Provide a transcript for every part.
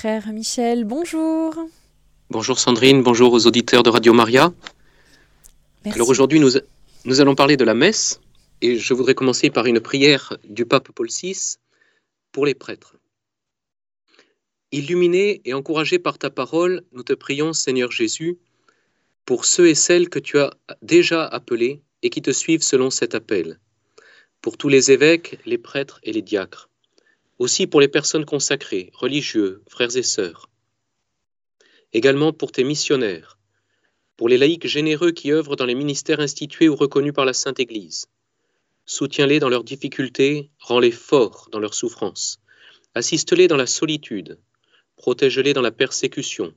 frère Michel. Bonjour. Bonjour Sandrine, bonjour aux auditeurs de Radio Maria. Merci. Alors aujourd'hui, nous, nous allons parler de la messe et je voudrais commencer par une prière du pape Paul VI pour les prêtres. Illuminé et encouragé par ta parole, nous te prions, Seigneur Jésus, pour ceux et celles que tu as déjà appelés et qui te suivent selon cet appel, pour tous les évêques, les prêtres et les diacres, aussi pour les personnes consacrées, religieux, frères et sœurs, également pour tes missionnaires, pour les laïcs généreux qui œuvrent dans les ministères institués ou reconnus par la Sainte Église. Soutiens-les dans leurs difficultés, rends-les forts dans leurs souffrances, assiste-les dans la solitude, protège-les dans la persécution,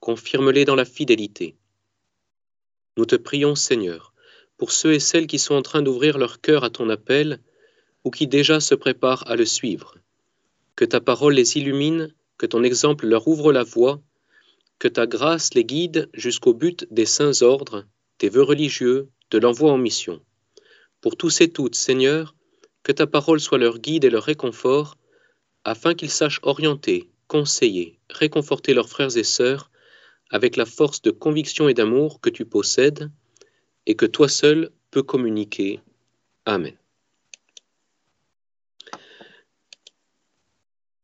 confirme-les dans la fidélité. Nous te prions, Seigneur, pour ceux et celles qui sont en train d'ouvrir leur cœur à ton appel ou qui déjà se préparent à le suivre. Que ta parole les illumine, que ton exemple leur ouvre la voie, que ta grâce les guide jusqu'au but des saints ordres, des vœux religieux, de l'envoi en mission. Pour tous et toutes, Seigneur, que ta parole soit leur guide et leur réconfort, afin qu'ils sachent orienter, conseiller, réconforter leurs frères et sœurs avec la force de conviction et d'amour que tu possèdes et que toi seul peux communiquer. Amen.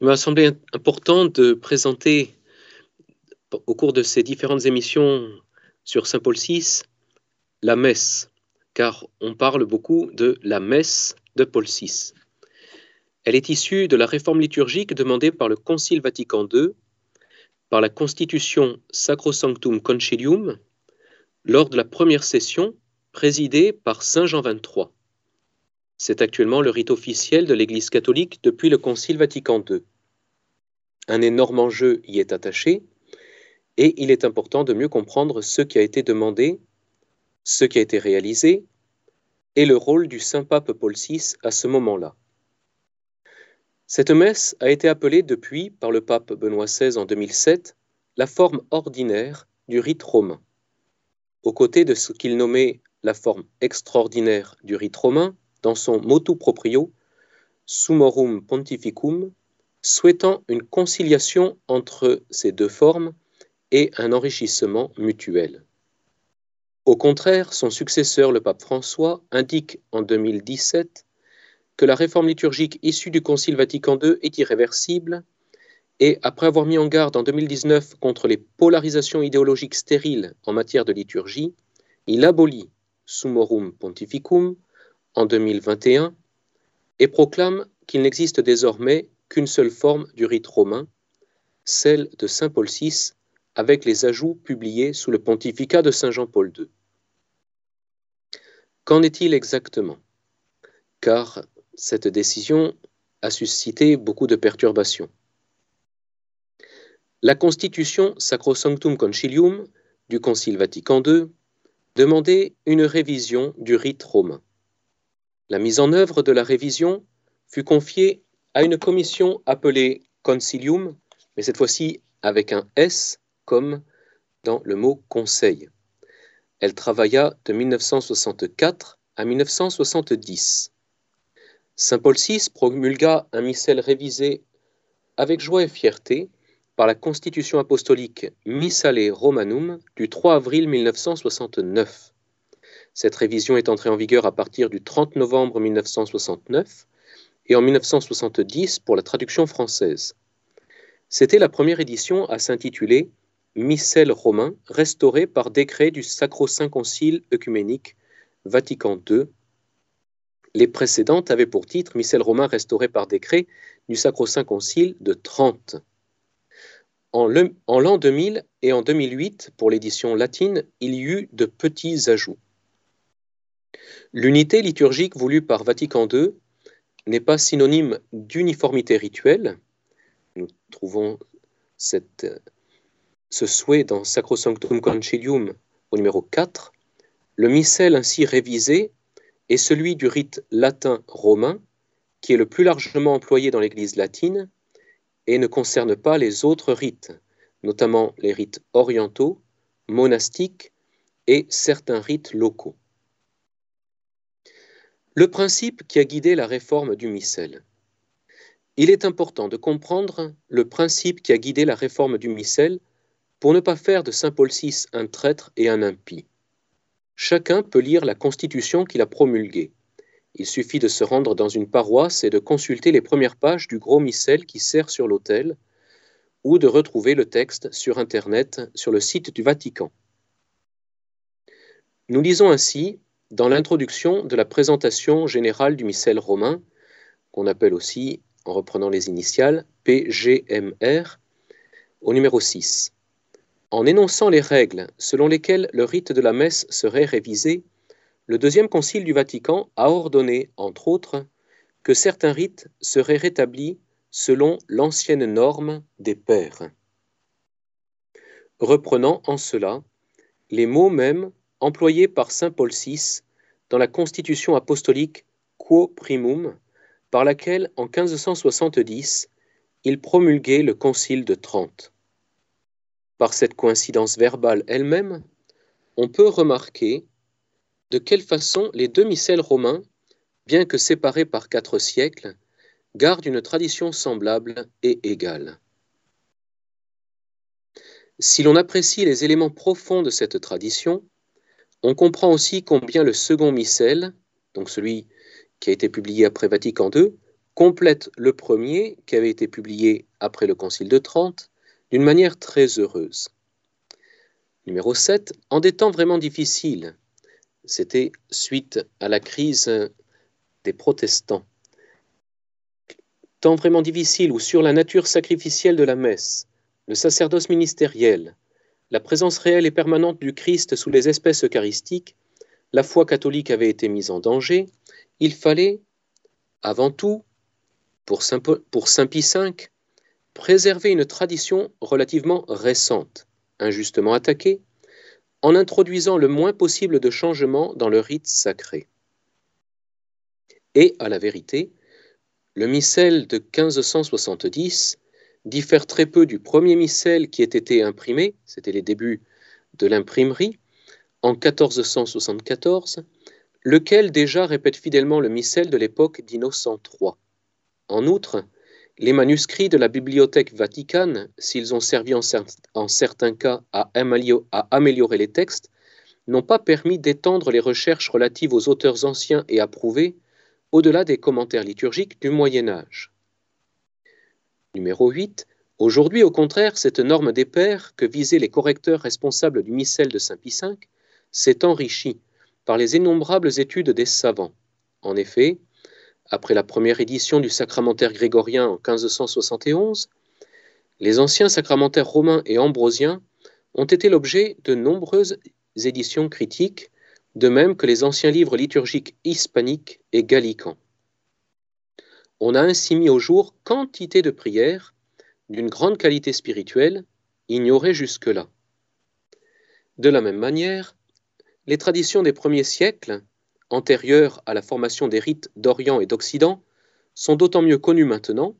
Il m'a semblé important de présenter au cours de ces différentes émissions sur Saint Paul VI la messe, car on parle beaucoup de la messe de Paul VI. Elle est issue de la réforme liturgique demandée par le Concile Vatican II, par la Constitution Sacrosanctum Concilium, lors de la première session présidée par Saint Jean XXIII. C'est actuellement le rite officiel de l'Église catholique depuis le Concile Vatican II. Un énorme enjeu y est attaché, et il est important de mieux comprendre ce qui a été demandé, ce qui a été réalisé, et le rôle du Saint Pape Paul VI à ce moment-là. Cette messe a été appelée depuis, par le pape Benoît XVI en 2007, la forme ordinaire du rite romain, aux côtés de ce qu'il nommait la forme extraordinaire du rite romain dans son motu proprio, Summorum Pontificum, souhaitant une conciliation entre ces deux formes et un enrichissement mutuel. Au contraire, son successeur, le pape François, indique en 2017 que la réforme liturgique issue du Concile Vatican II est irréversible et, après avoir mis en garde en 2019 contre les polarisations idéologiques stériles en matière de liturgie, il abolit Summorum Pontificum en 2021 et proclame qu'il n'existe désormais qu'une seule forme du rite romain, celle de Saint Paul VI, avec les ajouts publiés sous le pontificat de Saint Jean-Paul II. Qu'en est-il exactement? Car cette décision a suscité beaucoup de perturbations. La constitution Sacrosanctum Concilium du Concile Vatican II demandait une révision du rite romain. La mise en œuvre de la révision fut confiée à une commission appelée Concilium, mais cette fois-ci avec un S comme dans le mot conseil. Elle travailla de 1964 à 1970. Saint Paul VI promulgua un missel révisé avec joie et fierté par la Constitution apostolique Missale Romanum du 3 avril 1969. Cette révision est entrée en vigueur à partir du 30 novembre 1969 et en 1970 pour la traduction française. C'était la première édition à s'intituler Missel romain, restauré par décret du Sacro-Saint Concile œcuménique Vatican II. Les précédentes avaient pour titre Missel romain restauré par décret du Sacro-Saint Concile de Trente. En l'an 2000 et en 2008, pour l'édition latine, il y eut de petits ajouts. L'unité liturgique voulue par Vatican II n'est pas synonyme d'uniformité rituelle. Nous trouvons ce souhait dans Sacrosanctum Concilium au numéro 4. Le missel ainsi révisé est celui du rite latin romain, qui est le plus largement employé dans l'Église latine et ne concerne pas les autres rites, notamment les rites orientaux, monastiques et certains rites locaux. Le principe qui a guidé la réforme du missel il est important de comprendre le principe qui a guidé la réforme du missel pour ne pas faire de Saint Paul VI un traître et un impie. Chacun peut lire la constitution qu'il a promulguée. Il suffit de se rendre dans une paroisse et de consulter les premières pages du gros missel qui sert sur l'autel, ou de retrouver le texte sur Internet sur le site du Vatican. Nous lisons ainsi, dans l'introduction de la présentation générale du missel romain, qu'on appelle aussi en reprenant les initiales, PGMR, au numéro 6. En énonçant les règles selon lesquelles le rite de la messe serait révisé, le deuxième concile du Vatican a ordonné, entre autres, que certains rites seraient rétablis selon l'ancienne norme des pères. Reprenant en cela les mots mêmes employés par saint Paul VI dans la constitution apostolique Quo Primum, par laquelle, en 1570, il promulguait le Concile de Trente. Par cette coïncidence verbale elle-même, on peut remarquer de quelle façon les deux missels romains, bien que séparés par quatre siècles, gardent une tradition semblable et égale. Si l'on apprécie les éléments profonds de cette tradition, on comprend aussi combien le second missel, donc celui qui a été publié après Vatican II, complète le premier qui avait été publié après le Concile de Trente d'une manière très heureuse. Numéro 7. En des temps vraiment difficiles, c'était suite à la crise des protestants. Temps vraiment difficile où sur la nature sacrificielle de la messe, le sacerdoce ministériel, la présence réelle et permanente du Christ sous les espèces eucharistiques, la foi catholique avait été mise en danger, il fallait, avant tout, pour Saint, Pie V, préserver une tradition relativement récente, injustement attaquée, en introduisant le moins possible de changements dans le rite sacré. Et, à la vérité, le missel de 1570 diffère très peu du premier missel qui ait été imprimé, c'était les débuts de l'imprimerie, en 1474, lequel déjà répète fidèlement le missel de l'époque d'Innocent III. En outre, les manuscrits de la Bibliothèque vaticane, s'ils ont servi en, certains cas à, améliorer les textes, n'ont pas permis d'étendre les recherches relatives aux auteurs anciens et approuvés au-delà des commentaires liturgiques du Moyen Âge. Numéro 8. Aujourd'hui, au contraire, cette norme des pères que visaient les correcteurs responsables du missel de Saint Pie V s'est enrichie par les innombrables études des savants. En effet, après la première édition du sacramentaire grégorien en 1571, les anciens sacramentaires romains et ambrosiens ont été l'objet de nombreuses éditions critiques, de même que les anciens livres liturgiques hispaniques et gallicans. On a ainsi mis au jour quantité de prières d'une grande qualité spirituelle ignorées jusque-là. De la même manière, les traditions des premiers siècles, antérieures à la formation des rites d'Orient et d'Occident, sont d'autant mieux connues maintenant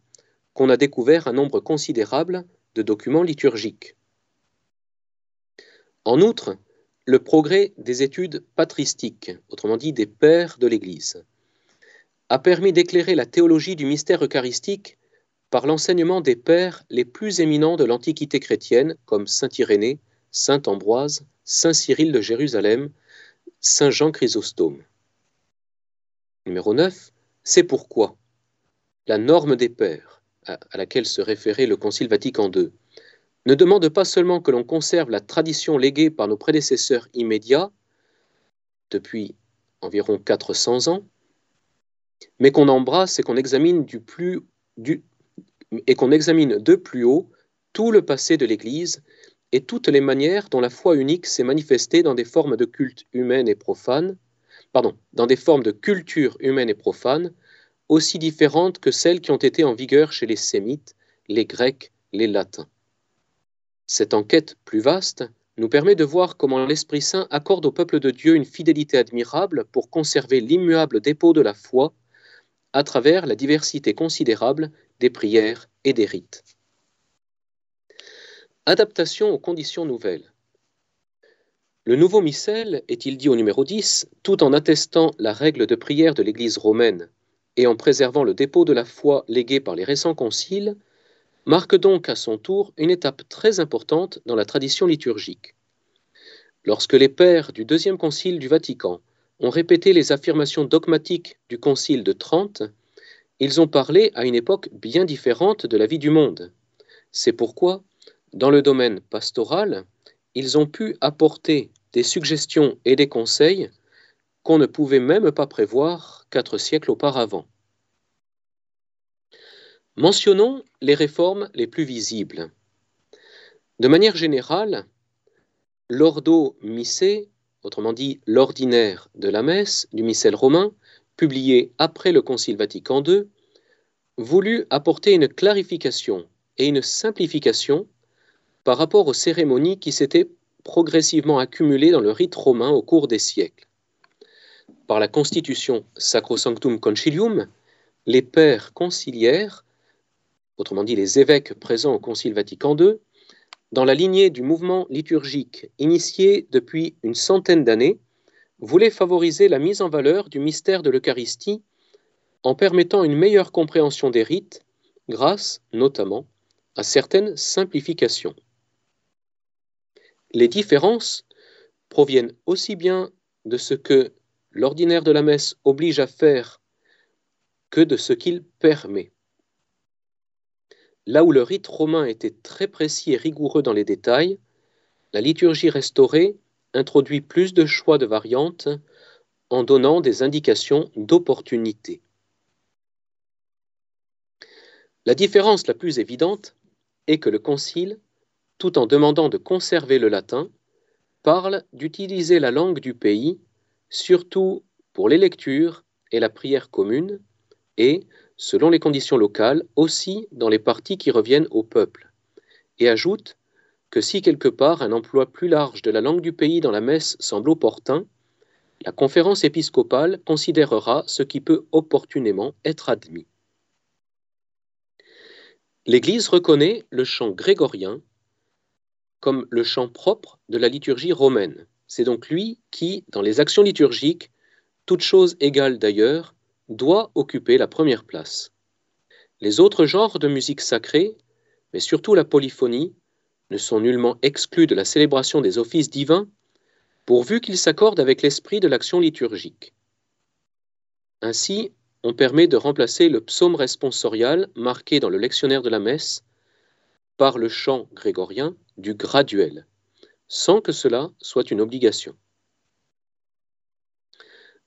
qu'on a découvert un nombre considérable de documents liturgiques. En outre, le progrès des études patristiques, autrement dit des pères de l'Église, a permis d'éclairer la théologie du mystère eucharistique par l'enseignement des pères les plus éminents de l'Antiquité chrétienne, comme Saint Irénée, Saint Ambroise, Saint Cyril de Jérusalem, Saint Jean Chrysostome. Numéro 9. C'est pourquoi la norme des pères, à laquelle se référait le Concile Vatican II, ne demande pas seulement que l'on conserve la tradition léguée par nos prédécesseurs immédiats, depuis environ 400 ans, mais qu'on embrasse et qu'on examine, de plus haut tout le passé de l'Église et toutes les manières dont la foi unique s'est manifestée dans des formes de culte humaines et profanes, pardon, dans des formes de culture humaine et profane, aussi différentes que celles qui ont été en vigueur chez les Sémites, les Grecs, les Latins. Cette enquête plus vaste nous permet de voir comment l'Esprit Saint accorde au peuple de Dieu une fidélité admirable pour conserver l'immuable dépôt de la foi à travers la diversité considérable des prières et des rites. Adaptation aux conditions nouvelles. Le nouveau missel, est-il dit au numéro 10, tout en attestant la règle de prière de l'Église romaine et en préservant le dépôt de la foi légué par les récents conciles, marque donc à son tour une étape très importante dans la tradition liturgique. Lorsque les pères du deuxième concile du Vatican ont répété les affirmations dogmatiques du concile de Trente, ils ont parlé à une époque bien différente de la vie du monde. C'est pourquoi, dans le domaine pastoral, ils ont pu apporter des suggestions et des conseils qu'on ne pouvait même pas prévoir quatre siècles auparavant. Mentionnons les réformes les plus visibles. De manière générale, l'ordo missé, autrement dit l'ordinaire de la messe du missel romain, publié après le Concile Vatican II, voulut apporter une clarification et une simplification par rapport aux cérémonies qui s'étaient progressivement accumulées dans le rite romain au cours des siècles. Par la constitution Sacrosanctum Concilium, les pères conciliaires, autrement dit les évêques présents au Concile Vatican II, dans la lignée du mouvement liturgique initié depuis une centaine d'années, voulaient favoriser la mise en valeur du mystère de l'Eucharistie en permettant une meilleure compréhension des rites grâce notamment à certaines simplifications. Les différences proviennent aussi bien de ce que l'ordinaire de la messe oblige à faire que de ce qu'il permet. Là où le rite romain était très précis et rigoureux dans les détails, la liturgie restaurée introduit plus de choix de variantes en donnant des indications d'opportunité. La différence la plus évidente est que le Concile tout en demandant de conserver le latin, parle d'utiliser la langue du pays, surtout pour les lectures et la prière commune, et, selon les conditions locales, aussi dans les parties qui reviennent au peuple, et ajoute que si quelque part un emploi plus large de la langue du pays dans la messe semble opportun, la conférence épiscopale considérera ce qui peut opportunément être admis. L'Église reconnaît le chant grégorien comme le chant propre de la liturgie romaine. C'est donc lui qui, dans les actions liturgiques, toutes choses égales d'ailleurs, doit occuper la première place. Les autres genres de musique sacrée, mais surtout la polyphonie, ne sont nullement exclus de la célébration des offices divins, pourvu qu'ils s'accordent avec l'esprit de l'action liturgique. Ainsi, on permet de remplacer le psaume responsorial marqué dans le lectionnaire de la messe par le chant grégorien du graduel, sans que cela soit une obligation.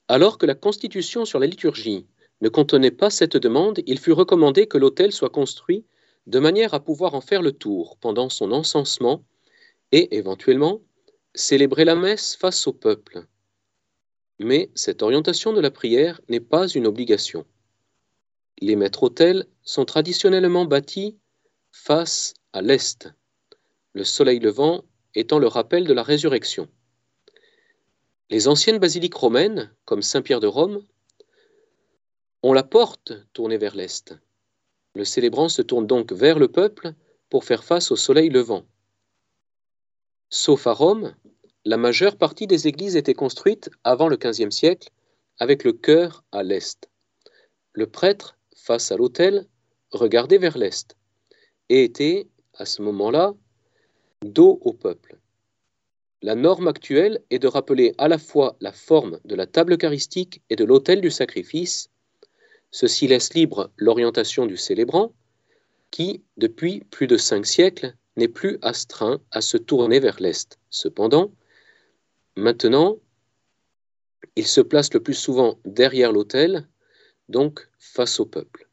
Alors que la Constitution sur la liturgie ne contenait pas cette demande, il fut recommandé que l'autel soit construit de manière à pouvoir en faire le tour pendant son encensement et, éventuellement, célébrer la messe face au peuple. Mais cette orientation de la prière n'est pas une obligation. Les maîtres-autels sont traditionnellement bâtis face à l'est, le soleil levant étant le rappel de la résurrection. Les anciennes basiliques romaines, comme Saint-Pierre de Rome, ont la porte tournée vers l'est. Le célébrant se tourne donc vers le peuple pour faire face au soleil levant. Sauf à Rome, la majeure partie des églises étaient construites avant le XVe siècle avec le chœur à l'est. Le prêtre, face à l'autel, regardait vers l'est et était, à ce moment-là, dos au peuple. La norme actuelle est de rappeler à la fois la forme de la table eucharistique et de l'autel du sacrifice. Ceci laisse libre l'orientation du célébrant, qui, depuis plus de cinq siècles, n'est plus astreint à se tourner vers l'Est. Cependant, maintenant, il se place le plus souvent derrière l'autel, donc face au peuple.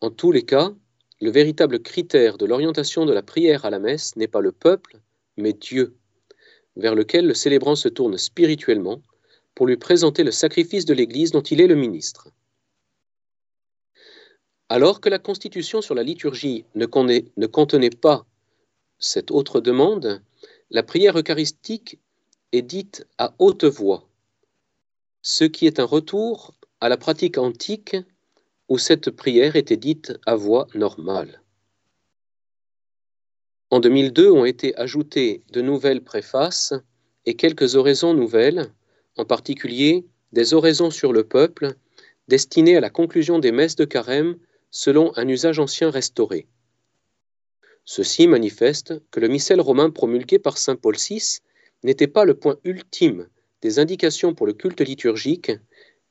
En tous les cas, le véritable critère de l'orientation de la prière à la messe n'est pas le peuple, mais Dieu, vers lequel le célébrant se tourne spirituellement pour lui présenter le sacrifice de l'Église dont il est le ministre. Alors que la Constitution sur la liturgie ne, contenait pas cette autre demande, la prière eucharistique est dite à haute voix, ce qui est un retour à la pratique antique où cette prière était dite à voix normale. En 2002 ont été ajoutées de nouvelles préfaces et quelques oraisons nouvelles, en particulier des oraisons sur le peuple destiné à la conclusion des messes de carême selon un usage ancien restauré. Ceci manifeste que le missel romain promulgué par saint Paul VI n'était pas le point ultime des indications pour le culte liturgique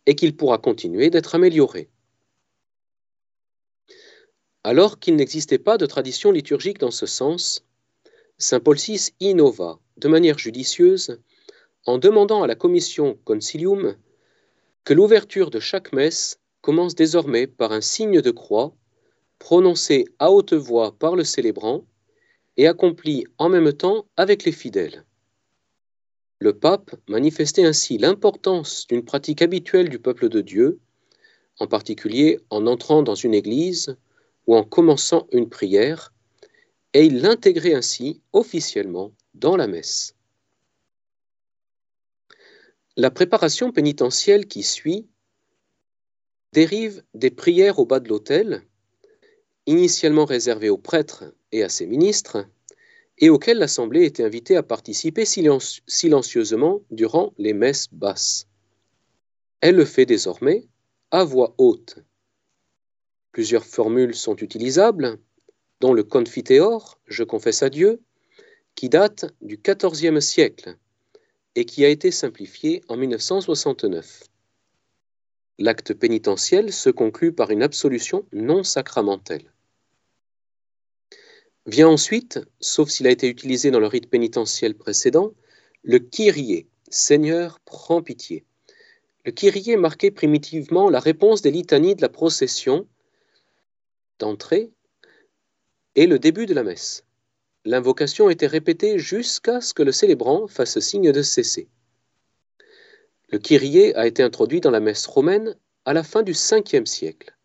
et qu'il pourra continuer d'être amélioré. Alors qu'il n'existait pas de tradition liturgique dans ce sens, saint Paul VI innova de manière judicieuse en demandant à la commission concilium que l'ouverture de chaque messe commence désormais par un signe de croix prononcé à haute voix par le célébrant et accompli en même temps avec les fidèles. Le pape manifestait ainsi l'importance d'une pratique habituelle du peuple de Dieu, en particulier en entrant dans une église ou en commençant une prière, et il l'intégrait ainsi officiellement dans la messe. La préparation pénitentielle qui suit dérive des prières au bas de l'autel, initialement réservées aux prêtres et à ses ministres, et auxquelles l'Assemblée était invitée à participer silencieusement durant les messes basses. Elle le fait désormais à voix haute. Plusieurs formules sont utilisables, dont le Confiteor, je confesse à Dieu, qui date du XIVe siècle et qui a été simplifié en 1969. L'acte pénitentiel se conclut par une absolution non sacramentelle. Vient ensuite, sauf s'il a été utilisé dans le rite pénitentiel précédent, le Kyrie, Seigneur, prends pitié. Le Kyrie marquait primitivement la réponse des litanies de la procession d'entrée et le début de la messe. L'invocation était répétée jusqu'à ce que le célébrant fasse signe de cesser. Le Kyrie a été introduit dans la messe romaine à la fin du Ve siècle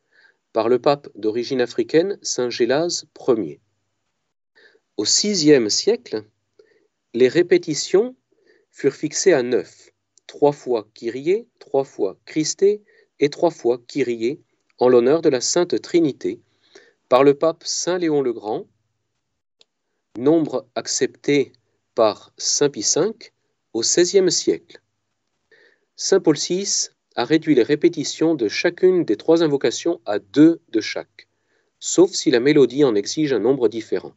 par le pape d'origine africaine Saint Gélase Ier. Au VIe siècle, les répétitions furent fixées à neuf, trois fois Kyrie, trois fois Christé et trois fois Kyrie, en l'honneur de la Sainte Trinité, par le pape Saint Léon le Grand nombre accepté par Saint Pie V au XVIe siècle. Saint Paul VI a réduit les répétitions de chacune des trois invocations à deux de chaque, sauf si la mélodie en exige un nombre différent.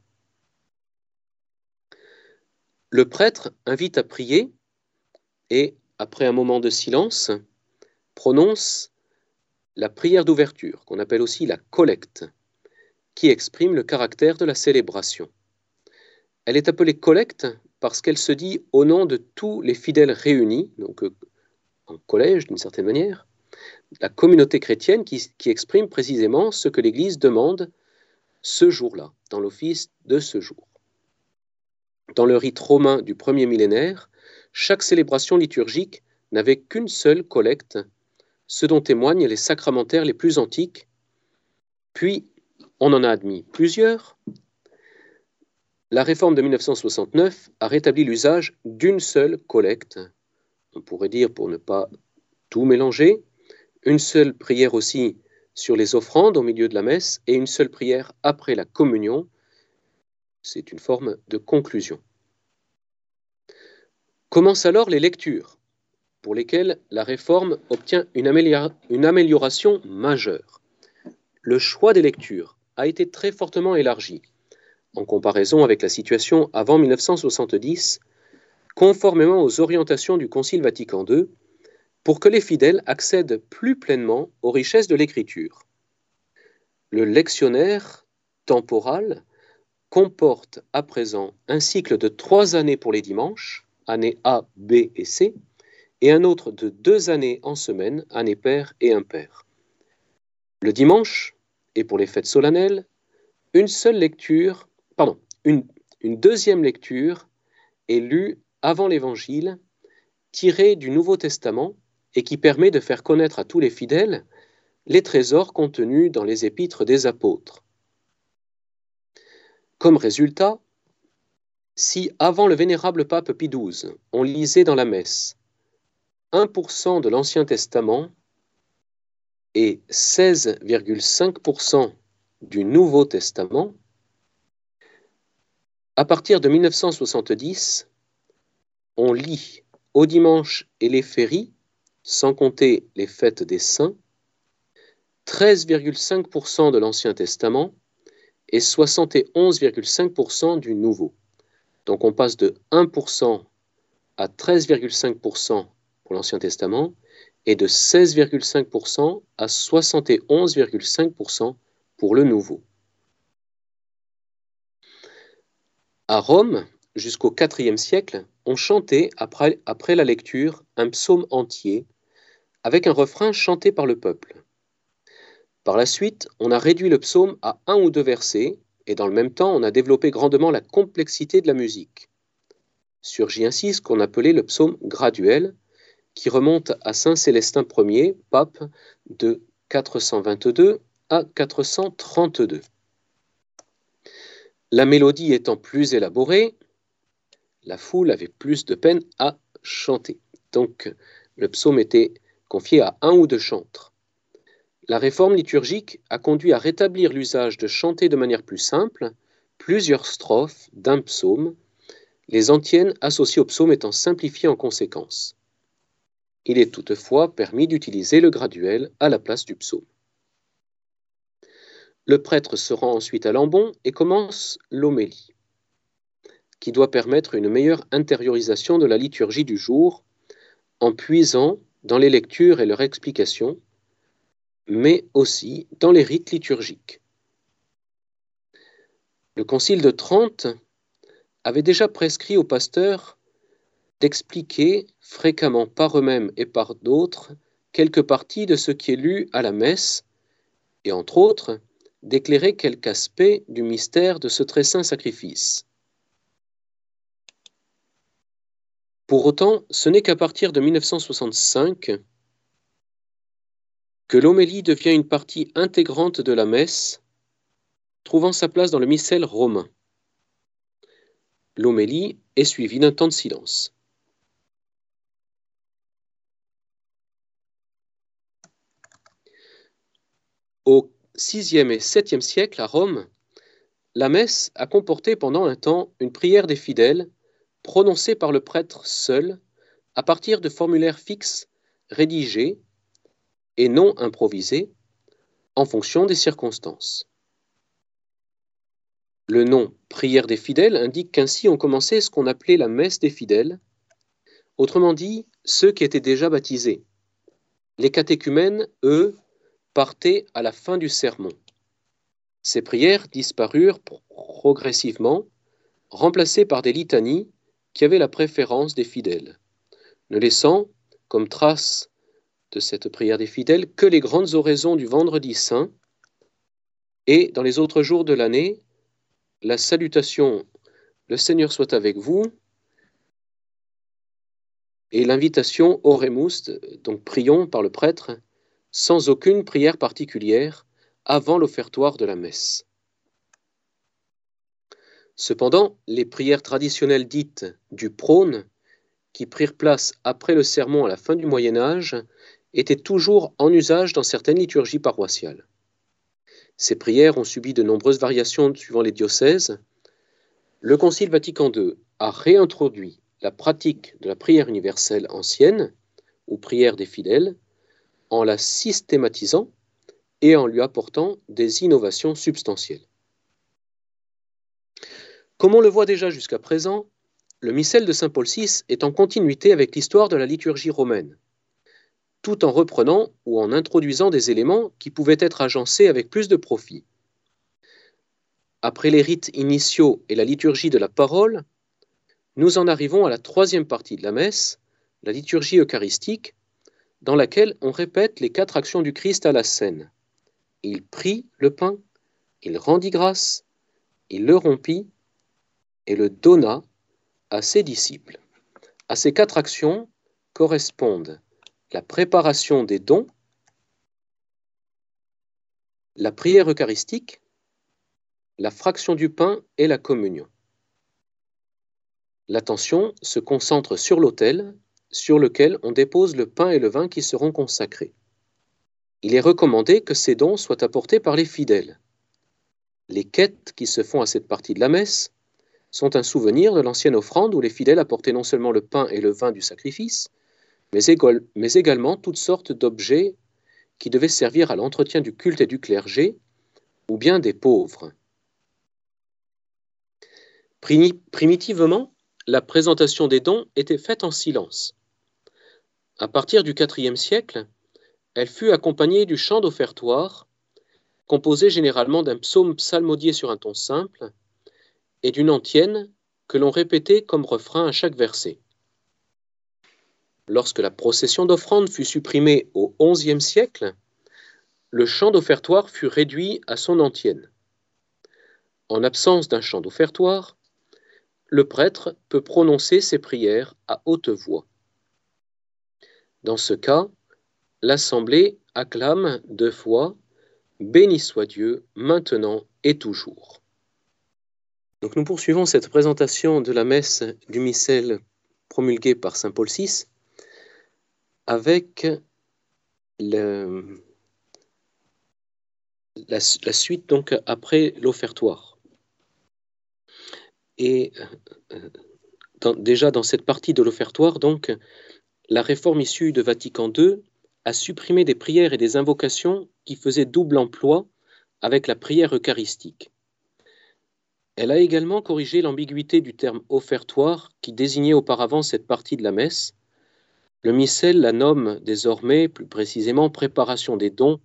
Le prêtre invite à prier et, après un moment de silence, prononce la prière d'ouverture, qu'on appelle aussi la collecte, qui exprime le caractère de la célébration. Elle est appelée collecte parce qu'elle se dit au nom de tous les fidèles réunis, donc euh, en collège d'une certaine manière, la communauté chrétienne qui, qui exprime précisément ce que l'Église demande ce jour-là, dans l'office de ce jour. Dans le rite romain du premier millénaire, chaque célébration liturgique n'avait qu'une seule collecte, ce dont témoignent les sacramentaires les plus antiques, puis on en a admis plusieurs, la réforme de 1969 a rétabli l'usage d'une seule collecte. On pourrait dire, pour ne pas tout mélanger, une seule prière aussi sur les offrandes au milieu de la messe et une seule prière après la communion. C'est une forme de conclusion. Commencent alors les lectures, pour lesquelles la réforme obtient une, amélioration majeure. Le choix des lectures a été très fortement élargi en comparaison avec la situation avant 1970, conformément aux orientations du Concile Vatican II, pour que les fidèles accèdent plus pleinement aux richesses de l'écriture. Le lectionnaire temporal comporte à présent un cycle de trois années pour les dimanches, années A, B et C, et un autre de deux années en semaine, année paire et impair. Le dimanche, et pour les fêtes solennelles, une seule lecture une, deuxième lecture est lue avant l'Évangile, tirée du Nouveau Testament et qui permet de faire connaître à tous les fidèles les trésors contenus dans les épîtres des apôtres. Comme résultat, si avant le vénérable pape Pie XII, on lisait dans la messe 1% de l'Ancien Testament et 16,5% du Nouveau Testament, à partir de 1970, on lit au dimanche et les féries, sans compter les fêtes des saints, 13,5% de l'Ancien Testament et 71,5% du Nouveau. Donc on passe de 1% à 13,5% pour l'Ancien Testament et de 16,5% à 71,5% pour le Nouveau. À Rome, jusqu'au IVe siècle, on chantait après, après la lecture un psaume entier avec un refrain chanté par le peuple. Par la suite, on a réduit le psaume à un ou deux versets, et dans le même temps, on a développé grandement la complexité de la musique. Surgit ainsi ce qu'on appelait le psaume graduel, qui remonte à Saint Célestin Ier, pape de 422 à 432. La mélodie étant plus élaborée, la foule avait plus de peine à chanter. Donc le psaume était confié à un ou deux chantres. La réforme liturgique a conduit à rétablir l'usage de chanter de manière plus simple plusieurs strophes d'un psaume, les antiennes associées au psaume étant simplifiées en conséquence. Il est toutefois permis d'utiliser le graduel à la place du psaume. Le prêtre se rend ensuite à l'ambon et commence l'homélie, qui doit permettre une meilleure intériorisation de la liturgie du jour en puisant dans les lectures et leurs explications mais aussi dans les rites liturgiques. Le Concile de Trente avait déjà prescrit aux pasteurs d'expliquer fréquemment par eux-mêmes et par d'autres quelques parties de ce qui est lu à la messe, et entre autres d'éclairer quelque aspect du mystère de ce très saint sacrifice. Pour autant, ce n'est qu'à partir de 1965 que l'homélie devient une partie intégrante de la messe, trouvant sa place dans le missel romain. L'homélie est suivie d'un temps de silence. Au VIe et VIIe siècle, à Rome, la messe a comporté pendant un temps une prière des fidèles prononcée par le prêtre seul à partir de formulaires fixes rédigés et non improvisé en fonction des circonstances. Le nom prière des fidèles indique qu'ainsi on commençait ce qu'on appelait la messe des fidèles, autrement dit ceux qui étaient déjà baptisés. Les catéchumènes, eux, partaient à la fin du sermon. Ces prières disparurent progressivement, remplacées par des litanies qui avaient la préférence des fidèles, ne laissant comme trace de cette prière des fidèles que les grandes oraisons du vendredi saint et dans les autres jours de l'année, la salutation Le Seigneur soit avec vous et l'invitation Oremus, donc prions par le prêtre, sans aucune prière particulière avant l'offertoire de la messe. Cependant, les prières traditionnelles dites du prône, qui prirent place après le sermon à la fin du Moyen Âge, était toujours en usage dans certaines liturgies paroissiales. Ces prières ont subi de nombreuses variations suivant les diocèses. Le Concile Vatican II a réintroduit la pratique de la prière universelle ancienne, ou prière des fidèles, en la systématisant et en lui apportant des innovations substantielles. Comme on le voit déjà jusqu'à présent, le missel de Saint Paul VI est en continuité avec l'histoire de la liturgie romaine tout en reprenant ou en introduisant des éléments qui pouvaient être agencés avec plus de profit. Après les rites initiaux et la liturgie de la parole, nous en arrivons à la troisième partie de la messe, la liturgie eucharistique, dans laquelle on répète les quatre actions du Christ à la scène. Il prit le pain, il rendit grâce, il le rompit et le donna à ses disciples. À ces quatre actions correspondent la préparation des dons, la prière eucharistique, la fraction du pain et la communion. L'attention se concentre sur l'autel sur lequel on dépose le pain et le vin qui seront consacrés. Il est recommandé que ces dons soient apportés par les fidèles. Les quêtes qui se font à cette partie de la messe sont un souvenir de l'ancienne offrande où les fidèles apportaient non seulement le pain et le vin du sacrifice, mais, également toutes sortes d'objets qui devait servir à l'entretien du culte et du clergé, ou bien des pauvres. Primitivement, la présentation des dons était faite en silence. À partir du IVe siècle, elle fut accompagnée du chant d'offertoire, composé généralement d'un psaume psalmodié sur un ton simple, et d'une antienne que l'on répétait comme refrain à chaque verset. Lorsque la procession d'offrande fut supprimée au XIe siècle, le chant d'offertoire fut réduit à son antienne. En absence d'un chant d'offertoire, le prêtre peut prononcer ses prières à haute voix. Dans ce cas, l'assemblée acclame deux fois Béni soit Dieu, maintenant et toujours. Donc nous poursuivons cette présentation de la messe du missel promulguée par saint Paul VI avec la, suite donc après l'offertoire. Et euh, déjà dans cette partie de l'offertoire, donc, la réforme issue de Vatican II a supprimé des prières et des invocations qui faisaient double emploi avec la prière eucharistique. Elle a également corrigé l'ambiguïté du terme offertoire qui désignait auparavant cette partie de la messe. Le missel la nomme désormais plus précisément préparation des dons,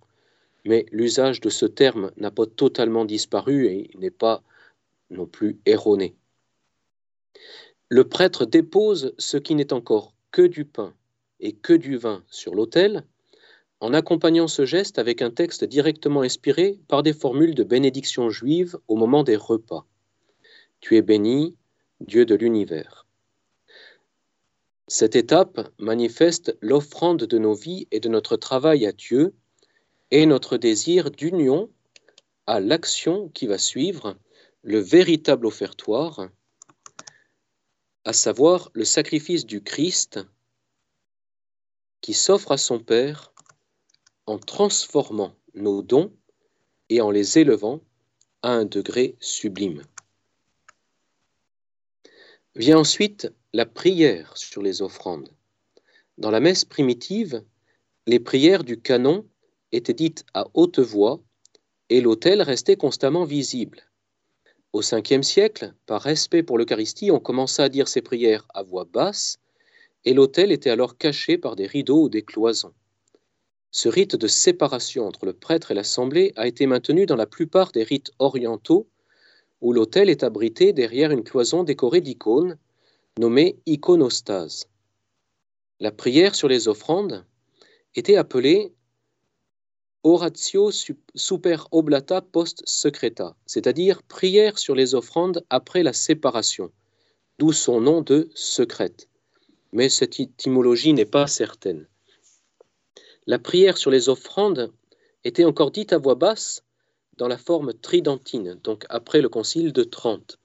mais l'usage de ce terme n'a pas totalement disparu et n'est pas non plus erroné. Le prêtre dépose ce qui n'est encore que du pain et que du vin sur l'autel, en accompagnant ce geste avec un texte directement inspiré par des formules de bénédiction juive au moment des repas. Tu es béni, Dieu de l'univers. Cette étape manifeste l'offrande de nos vies et de notre travail à Dieu et notre désir d'union à l'action qui va suivre, le véritable offertoire, à savoir le sacrifice du Christ qui s'offre à son Père en transformant nos dons et en les élevant à un degré sublime. Vient ensuite la prière sur les offrandes. Dans la messe primitive, les prières du canon étaient dites à haute voix et l'autel restait constamment visible. Au Ve siècle, par respect pour l'Eucharistie, on commença à dire ces prières à voix basse et l'autel était alors caché par des rideaux ou des cloisons. Ce rite de séparation entre le prêtre et l'assemblée a été maintenu dans la plupart des rites orientaux où l'autel est abrité derrière une cloison décorée d'icônes, nommée iconostase. La prière sur les offrandes était appelée oratio super oblata post secreta, c'est-à-dire prière sur les offrandes après la séparation, d'où son nom de secrète. Mais cette étymologie n'est pas certaine. La prière sur les offrandes était encore dite à voix basse dans la forme tridentine, donc après le concile de Trente.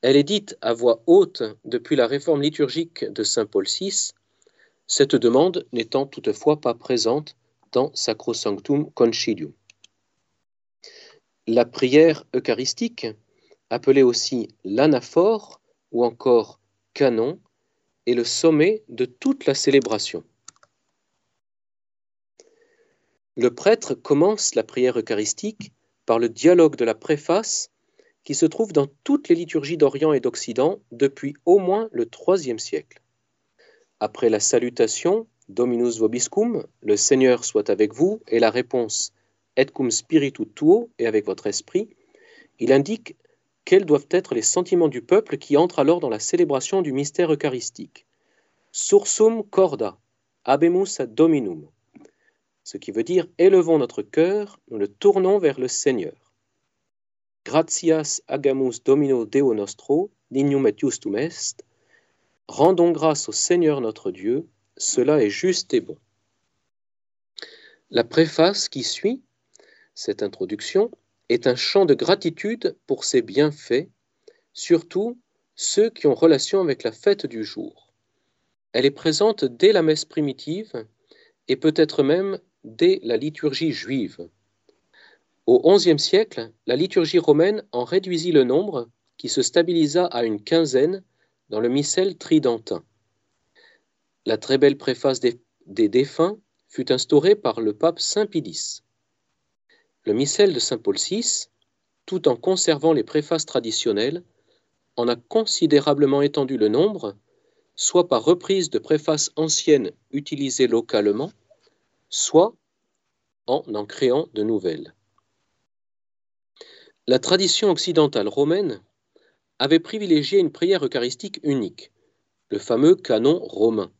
Elle est dite à voix haute depuis la réforme liturgique de saint Paul VI, cette demande n'étant toutefois pas présente dans Sacrosanctum Concilium. La prière eucharistique, appelée aussi l'anaphore ou encore canon, est le sommet de toute la célébration. Le prêtre commence la prière eucharistique par le dialogue de la préface qui se trouve dans toutes les liturgies d'Orient et d'Occident depuis au moins le IIIe siècle. Après la salutation Dominus vobiscum, le Seigneur soit avec vous, et la réponse Et cum spiritu tuo, et avec votre esprit, il indique quels doivent être les sentiments du peuple qui entre alors dans la célébration du mystère eucharistique. Sursum corda, abemus ad dominum ce qui veut dire élevons notre cœur, nous le tournons vers le Seigneur. Gratias agamus Domino Deo nostro, dignum et justum est. Rendons grâce au Seigneur notre Dieu, cela est juste et bon. La préface qui suit cette introduction est un chant de gratitude pour ses bienfaits, surtout ceux qui ont relation avec la fête du jour. Elle est présente dès la messe primitive et peut être même dès la liturgie juive. Au XIe siècle, la liturgie romaine en réduisit le nombre, qui se stabilisa à une quinzaine dans le missel tridentin. La très belle préface des, défunts fut instauré par le pape Saint Pie Le missel de Saint Paul VI, tout en conservant les préfaces traditionnelles, en a considérablement étendu le nombre, soit par reprise de préfaces anciennes utilisées localement, soit en en créant de nouvelles. La tradition occidentale romaine avait privilégié une prière eucharistique unique, le fameux canon romain,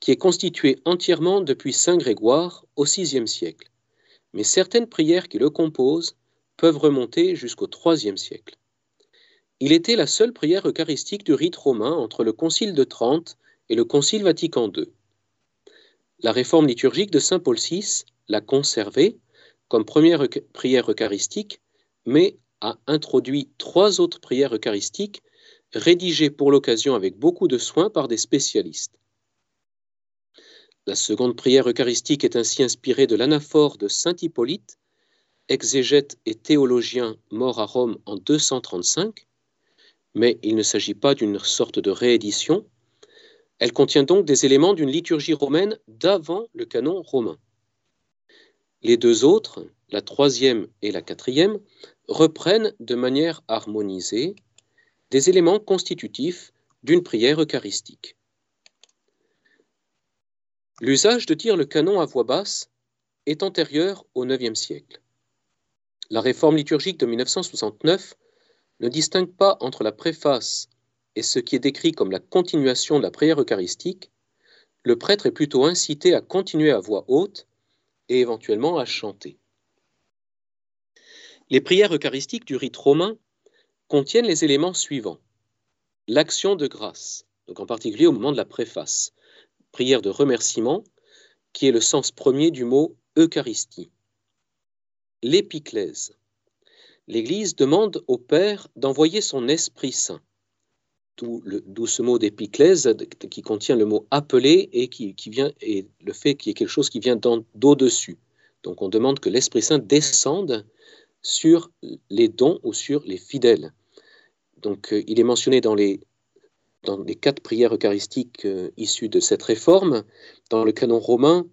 qui est constitué entièrement depuis Saint Grégoire au VIe siècle, mais certaines prières qui le composent peuvent remonter jusqu'au IIIe siècle. Il était la seule prière eucharistique du rite romain entre le Concile de Trente et le Concile Vatican II. La réforme liturgique de Saint Paul VI l'a conservée comme première prière eucharistique, mais a introduit trois autres prières eucharistiques rédigées pour l'occasion avec beaucoup de soin par des spécialistes. La seconde prière eucharistique est ainsi inspirée de l'anaphore de Saint Hippolyte, exégète et théologien mort à Rome en 235, mais il ne s'agit pas d'une sorte de réédition. Elle contient donc des éléments d'une liturgie romaine d'avant le canon romain. Les deux autres, la troisième et la quatrième, reprennent de manière harmonisée des éléments constitutifs d'une prière eucharistique. L'usage de dire le canon à voix basse est antérieur au IXe siècle. La réforme liturgique de 1969 ne distingue pas entre la préface et ce qui est décrit comme la continuation de la prière eucharistique, le prêtre est plutôt incité à continuer à voix haute et éventuellement à chanter. Les prières eucharistiques du rite romain contiennent les éléments suivants. L'action de grâce, donc en particulier au moment de la préface, prière de remerciement, qui est le sens premier du mot Eucharistie. L'épiclèse, l'Église demande au Père d'envoyer son Esprit Saint. D'où ce mot d'épiclèse qui contient le mot appelé et qui, vient et le fait qu'il y ait quelque chose qui vient d'au-dessus. Donc on demande que l'Esprit Saint descende sur les dons ou sur les fidèles. Donc euh, il est mentionné dans les, dans les quatre prières eucharistiques euh, issues de cette réforme. Dans le canon romain,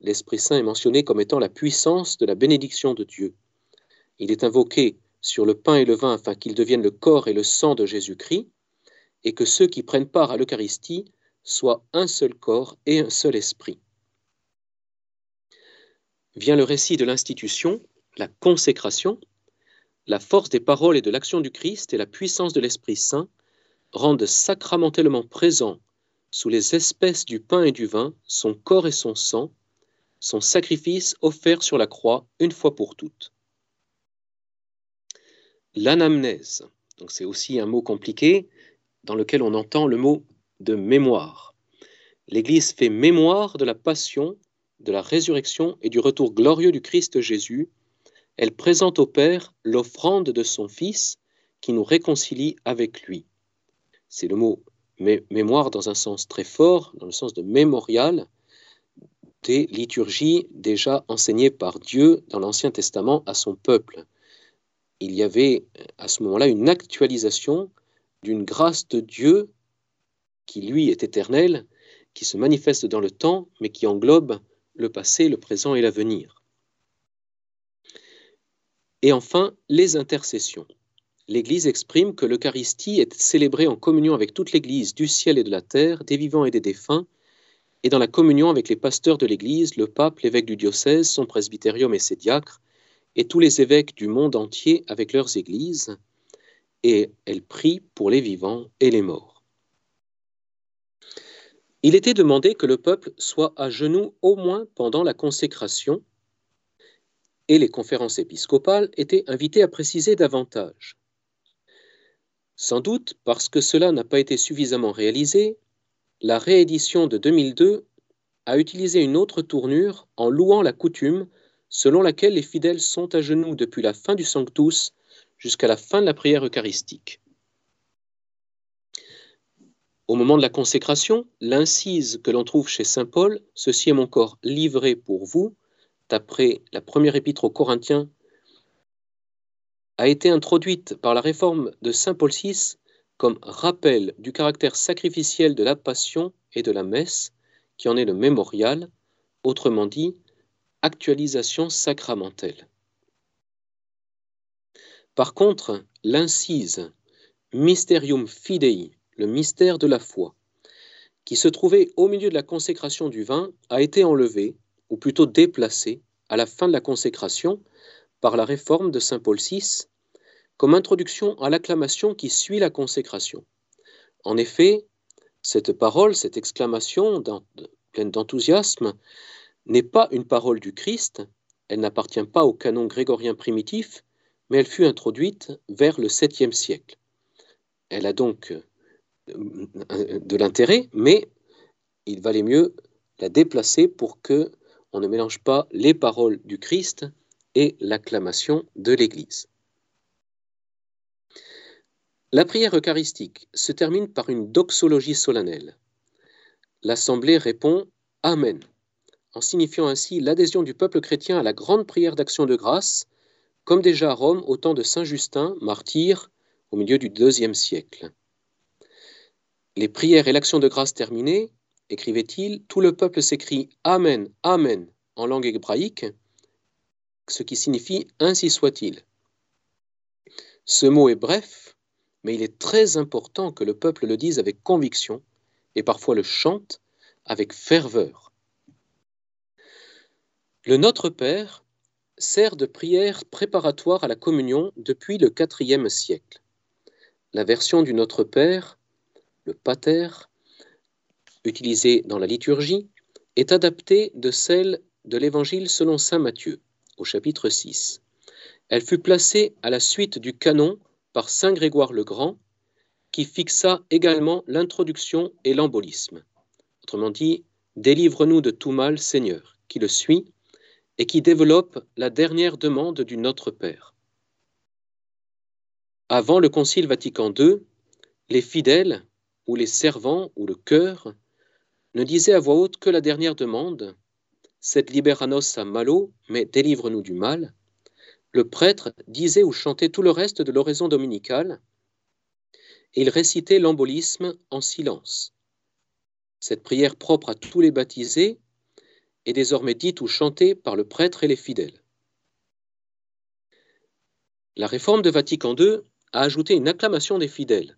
l'Esprit Saint est mentionné comme étant la puissance de la bénédiction de Dieu. Il est invoqué sur le pain et le vin afin qu'ils deviennent le corps et le sang de Jésus-Christ, et que ceux qui prennent part à l'Eucharistie soient un seul corps et un seul esprit. Vient le récit de l'institution, la consécration, la force des paroles et de l'action du Christ et la puissance de l'Esprit Saint rendent sacramentellement présent sous les espèces du pain et du vin son corps et son sang, son sacrifice offert sur la croix une fois pour toutes. L'anamnèse, c'est aussi un mot compliqué dans lequel on entend le mot de mémoire. L'Église fait mémoire de la passion, de la résurrection et du retour glorieux du Christ Jésus. Elle présente au Père l'offrande de son Fils qui nous réconcilie avec lui. C'est le mot mémoire dans un sens très fort, dans le sens de mémorial, des liturgies déjà enseignées par Dieu dans l'Ancien Testament à son peuple il y avait à ce moment-là une actualisation d'une grâce de Dieu qui, lui, est éternelle, qui se manifeste dans le temps, mais qui englobe le passé, le présent et l'avenir. Et enfin, les intercessions. L'Église exprime que l'Eucharistie est célébrée en communion avec toute l'Église du ciel et de la terre, des vivants et des défunts, et dans la communion avec les pasteurs de l'Église, le pape, l'évêque du diocèse, son presbytérium et ses diacres, et tous les évêques du monde entier avec leurs églises, et elle prie pour les vivants et les morts. Il était demandé que le peuple soit à genoux au moins pendant la consécration, et les conférences épiscopales étaient invitées à préciser davantage. Sans doute parce que cela n'a pas été suffisamment réalisé, la réédition de 2002 a utilisé une autre tournure en louant la coutume selon laquelle les fidèles sont à genoux depuis la fin du Sanctus jusqu'à la fin de la prière eucharistique. Au moment de la consécration, l'incise que l'on trouve chez Saint Paul, Ceci est mon corps livré pour vous, d'après la première épître aux Corinthiens, a été introduite par la réforme de Saint Paul VI comme rappel du caractère sacrificiel de la passion et de la messe, qui en est le mémorial, autrement dit, actualisation sacramentelle. Par contre, l'incise Mysterium Fidei, le mystère de la foi, qui se trouvait au milieu de la consécration du vin, a été enlevé, ou plutôt déplacé, à la fin de la consécration par la réforme de Saint Paul VI, comme introduction à l'acclamation qui suit la consécration. En effet, cette parole, cette exclamation pleine d'enthousiasme, n'est pas une parole du Christ, elle n'appartient pas au canon grégorien primitif, mais elle fut introduite vers le 7e siècle. Elle a donc euh, de l'intérêt, mais il valait mieux la déplacer pour que on ne mélange pas les paroles du Christ et l'acclamation de l'Église. La prière eucharistique se termine par une doxologie solennelle. L'Assemblée répond Amen, en signifiant ainsi l'adhésion du peuple chrétien à la grande prière d'action de grâce, comme déjà à Rome au temps de Saint Justin, martyr, au milieu du deuxième siècle. Les prières et l'action de grâce terminées, écrivait-il, tout le peuple s'écrie Amen, Amen en langue hébraïque, ce qui signifie Ainsi soit-il. Ce mot est bref, mais il est très important que le peuple le dise avec conviction et parfois le chante avec ferveur. Le Notre Père sert de prière préparatoire à la communion depuis le IVe siècle. La version du Notre Père, le Pater, utilisée dans la liturgie, est adaptée de celle de l'Évangile selon Saint Matthieu, au chapitre 6. Elle fut placée à la suite du canon par Saint Grégoire le Grand, qui fixa également l'introduction et l'embolisme. Autrement dit, Délivre-nous de tout mal, Seigneur, qui le suit et qui développe la dernière demande du Notre Père. Avant le Concile Vatican II, les fidèles, ou les servants, ou le cœur, ne disaient à voix haute que la dernière demande, cette liberanos a malo, mais délivre-nous du mal, le prêtre disait ou chantait tout le reste de l'oraison dominicale, et il récitait l'embolisme en silence. Cette prière propre à tous les baptisés est désormais dite ou chantée par le prêtre et les fidèles. La réforme de Vatican II a ajouté une acclamation des fidèles,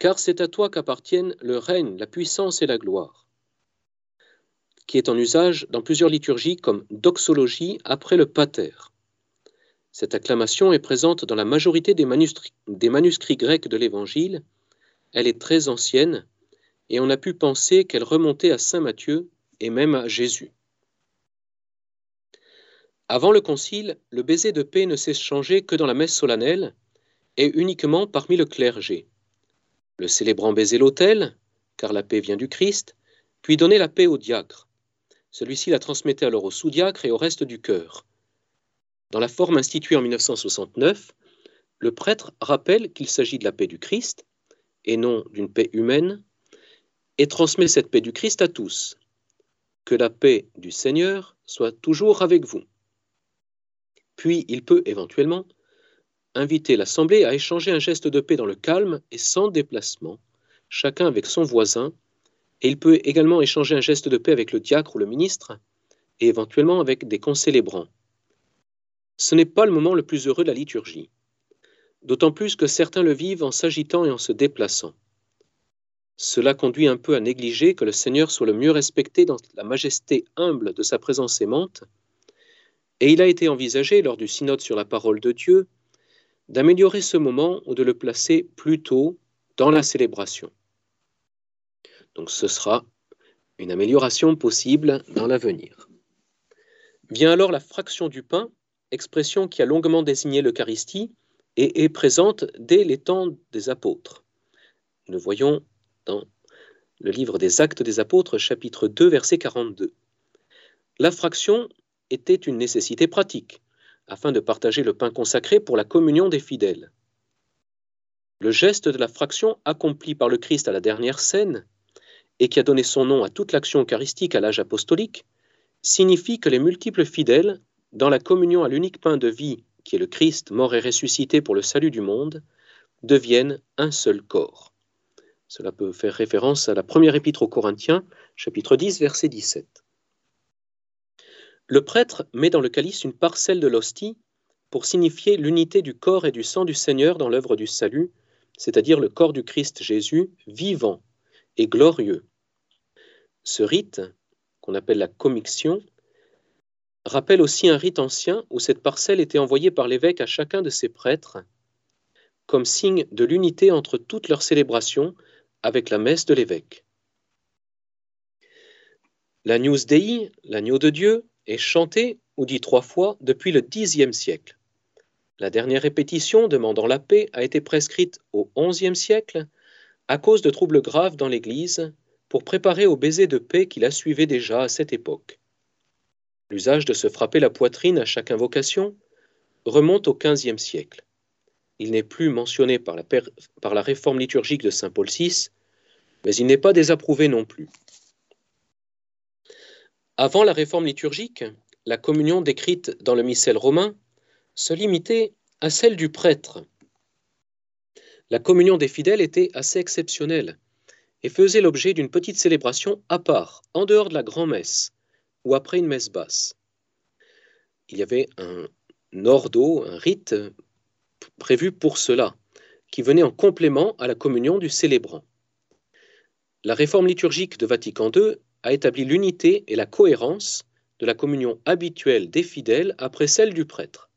car c'est à toi qu'appartiennent le règne, la puissance et la gloire qui est en usage dans plusieurs liturgies comme doxologie après le pater. Cette acclamation est présente dans la majorité des manuscrits, grecs de l'Évangile. Elle est très ancienne et on a pu penser qu'elle remontait à Saint Matthieu et même à Jésus. Avant le Concile, le baiser de paix ne s'échangeait que dans la messe solennelle et uniquement parmi le clergé. Le célébrant baisait l'autel, car la paix vient du Christ, puis donnait la paix au diacre. Celui-ci la transmettait alors au sous-diacre et au reste du chœur. Dans la forme instituée en 1969, le prêtre rappelle qu'il s'agit de la paix du Christ et non d'une paix humaine, et transmet cette paix du Christ à tous. Que la paix du Seigneur soit toujours avec vous. Puis il peut éventuellement inviter l'Assemblée à échanger un geste de paix dans le calme et sans déplacement, chacun avec son voisin, et il peut également échanger un geste de paix avec le diacre ou le ministre, et éventuellement avec des concélébrants. Ce n'est pas le moment le plus heureux de la liturgie, d'autant plus que certains le vivent en s'agitant et en se déplaçant. Cela conduit un peu à négliger que le Seigneur soit le mieux respecté dans la majesté humble de sa présence aimante, et il a été envisagé lors du synode sur la parole de Dieu d'améliorer ce moment ou de le placer plus tôt dans la célébration. Donc ce sera une amélioration possible dans l'avenir. Vient alors la fraction du pain, expression qui a longuement désigné l'Eucharistie et est présente dès les temps des apôtres. Nous voyons dans le livre des Actes des Apôtres, chapitre 2, verset 42. La fraction était une nécessité pratique, afin de partager le pain consacré pour la communion des fidèles. Le geste de la fraction accompli par le Christ à la dernière scène et qui a donné son nom à toute l'action eucharistique à l'âge apostolique, signifie que les multiples fidèles, dans la communion à l'unique pain de vie qui est le Christ mort et ressuscité pour le salut du monde, deviennent un seul corps. Cela peut faire référence à la première épître aux Corinthiens, chapitre 10, verset 17. Le prêtre met dans le calice une parcelle de l'hostie pour signifier l'unité du corps et du sang du Seigneur dans l'œuvre du salut, c'est-à-dire le corps du Christ Jésus vivant et glorieux. Ce rite, qu'on appelle la commixion, rappelle aussi un rite ancien où cette parcelle était envoyée par l'évêque à chacun de ses prêtres comme signe de l'unité entre toutes leurs célébrations avec la messe de l'évêque. L'Agnus Dei, l'agneau de Dieu, est chanté ou dit trois fois depuis le Xe siècle. La dernière répétition demandant la paix a été prescrite au XIe siècle à cause de troubles graves dans l'Église pour préparer au baiser de paix qui la suivait déjà à cette époque. L'usage de se frapper la poitrine à chaque invocation remonte au XVe siècle. Il n'est plus mentionné par la, réforme liturgique de Saint Paul VI, mais il n'est pas désapprouvé non plus. Avant la réforme liturgique, la communion décrite dans le missel romain se limitait à celle du prêtre. La communion des fidèles était assez exceptionnelle et faisait l'objet d'une petite célébration à part, en dehors de la grand-messe, ou après une messe basse. Il y avait un ordo, un rite prévu pour cela, qui venait en complément à la communion du célébrant. La réforme liturgique de Vatican II a établi l'unité et la cohérence de la communion habituelle des fidèles après celle du prêtre.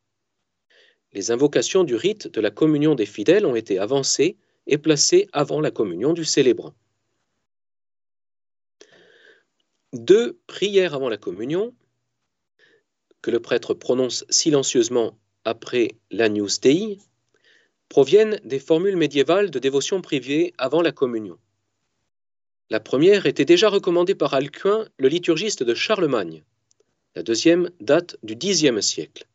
Les invocations du rite de la communion des fidèles ont été avancées et placées avant la communion du célébrant. Deux prières avant la communion, que le prêtre prononce silencieusement après l'Agnus Dei, proviennent des formules médiévales de dévotion privée avant la communion. La première était déjà recommandée par Alcuin, le liturgiste de Charlemagne. La deuxième date du Xe siècle.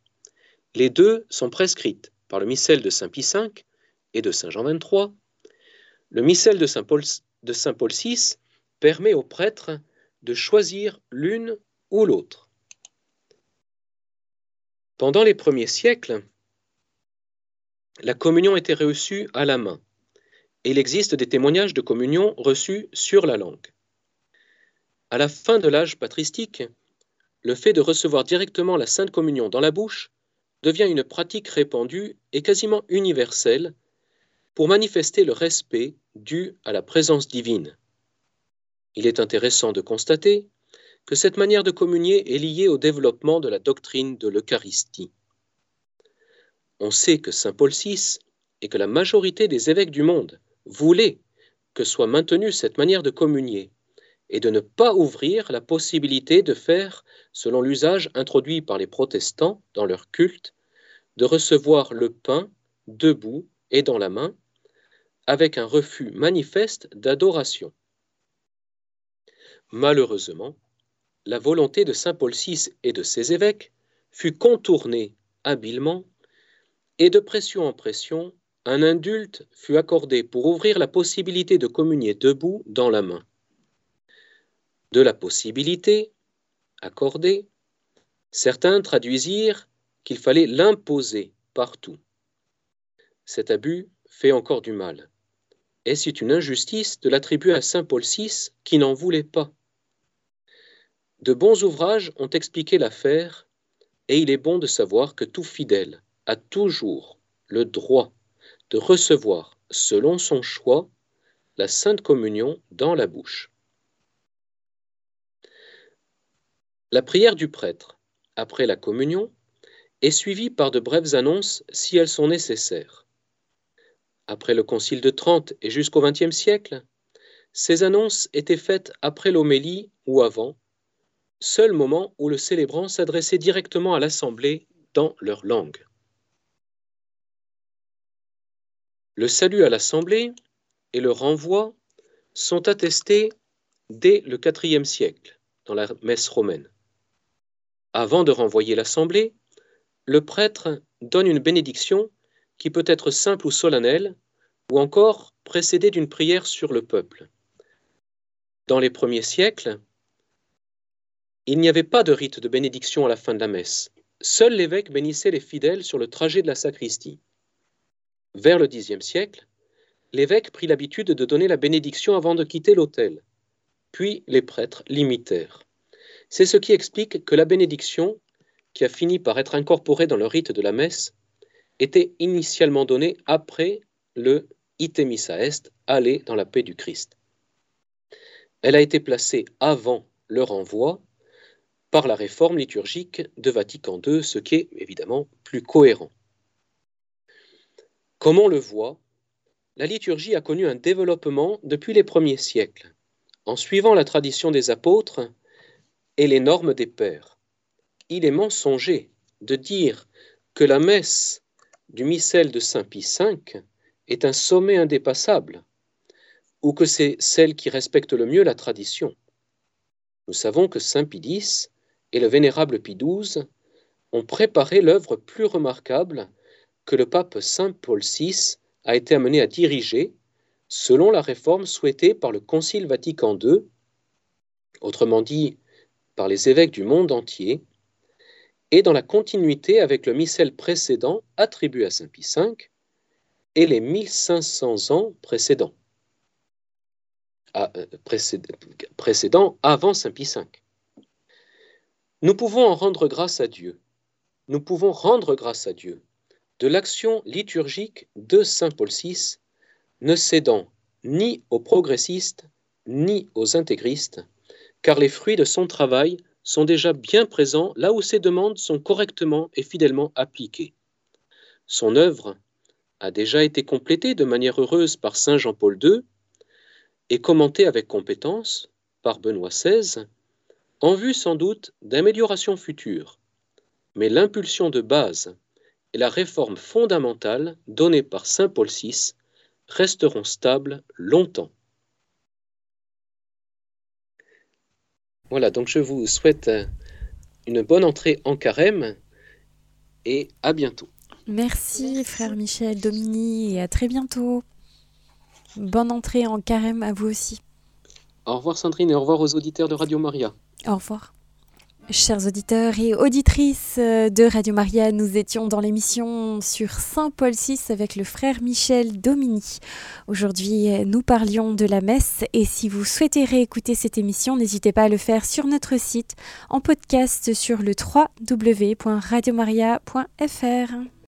Les deux sont prescrites par le missel de Saint Pie V et de Saint Jean XXIII. Le missel de Saint Paul, de Saint Paul VI permet aux prêtres de choisir l'une ou l'autre. Pendant les premiers siècles, la communion était reçue à la main, et il existe des témoignages de communion reçus sur la langue. À la fin de l'âge patristique, le fait de recevoir directement la Sainte Communion dans la bouche devient une pratique répandue et quasiment universelle pour manifester le respect dû à la présence divine. Il est intéressant de constater que cette manière de communier est liée au développement de la doctrine de l'Eucharistie. On sait que Saint Paul VI et que la majorité des évêques du monde voulaient que soit maintenue cette manière de communier et de ne pas ouvrir la possibilité de faire, selon l'usage introduit par les protestants dans leur culte, de recevoir le pain debout et dans la main, avec un refus manifeste d'adoration. Malheureusement, la volonté de saint Paul VI et de ses évêques fut contournée habilement, et de pression en pression, un indulte fut accordé pour ouvrir la possibilité de communier debout dans la main. De la possibilité accordée, certains traduisirent qu'il fallait l'imposer partout. Cet abus fait encore du mal. Et c'est une injustice de l'attribuer à saint Paul VI qui n'en voulait pas de bons ouvrages ont expliqué l'affaire, et il est bon de savoir que tout fidèle a toujours le droit de recevoir, selon son choix, la Sainte Communion dans la bouche. La prière du prêtre, après la communion, est suivie par de brèves annonces si elles sont nécessaires. Après le Concile de Trente et jusqu'au XXe siècle, ces annonces étaient faites après l'homélie ou avant, seul moment où le célébrant s'adressait directement à l'assemblée dans leur langue. Le salut à l'assemblée et le renvoi sont attestés dès le IVe siècle dans la messe romaine. Avant de renvoyer l'assemblée, le prêtre donne une bénédiction qui peut être simple ou solennelle, ou encore précédée d'une prière sur le peuple. Dans les premiers siècles, il n'y avait pas de rite de bénédiction à la fin de la messe. Seul l'évêque bénissait les fidèles sur le trajet de la sacristie. Vers le Xe siècle, l'évêque prit l'habitude de donner la bénédiction avant de quitter l'autel. Puis les prêtres l'imitèrent. C'est ce qui explique que la bénédiction, qui a fini par être incorporée dans le rite de la messe, était initialement donnée après le Ite missa est, aller dans la paix du Christ. Elle a été placée avant le renvoi par la réforme liturgique de Vatican II, ce qui est évidemment plus cohérent. Comme on le voit, la liturgie a connu un développement depuis les premiers siècles, en suivant la tradition des apôtres et les normes des pères. Il est mensonger de dire que la messe du missel de Saint Pie V est un sommet indépassable, ou que c'est celle qui respecte le mieux la tradition. Nous savons que Saint Pie X et le vénérable Pie XII ont préparé l'œuvre plus remarquable que le pape Saint Paul VI a été amené à diriger selon la réforme souhaitée par le Concile Vatican II, autrement dit par les évêques du monde entier, et dans la continuité avec le missel précédent attribué à Saint Pie V et les 1500 ans précédents, ah, euh, précédents avant Saint Pie V. Nous pouvons en rendre grâce à Dieu. Nous pouvons rendre grâce à Dieu de l'action liturgique de Saint Paul VI, ne cédant ni aux progressistes ni aux intégristes, car les fruits de son travail sont déjà bien présents là où ses demandes sont correctement et fidèlement appliquées. Son œuvre a déjà été complétée de manière heureuse par Saint Jean-Paul II et commentée avec compétence par Benoît XVI en vue sans doute d'améliorations futures, mais l'impulsion de base et la réforme fondamentale donnée par Saint Paul VI resteront stables longtemps. Voilà, donc je vous souhaite une bonne entrée en carême et à bientôt. Merci, frère Michel, Domini, et à très bientôt. Bonne entrée en carême à vous aussi. Au revoir Sandrine et au revoir aux auditeurs de Radio Maria. Au revoir. Chers auditeurs et auditrices de Radio Maria, nous étions dans l'émission sur Saint Paul VI avec le frère Michel Domini. Aujourd'hui, nous parlions de la messe et si vous souhaitez réécouter cette émission, n'hésitez pas à le faire sur notre site en podcast sur le www.radiomaria.fr.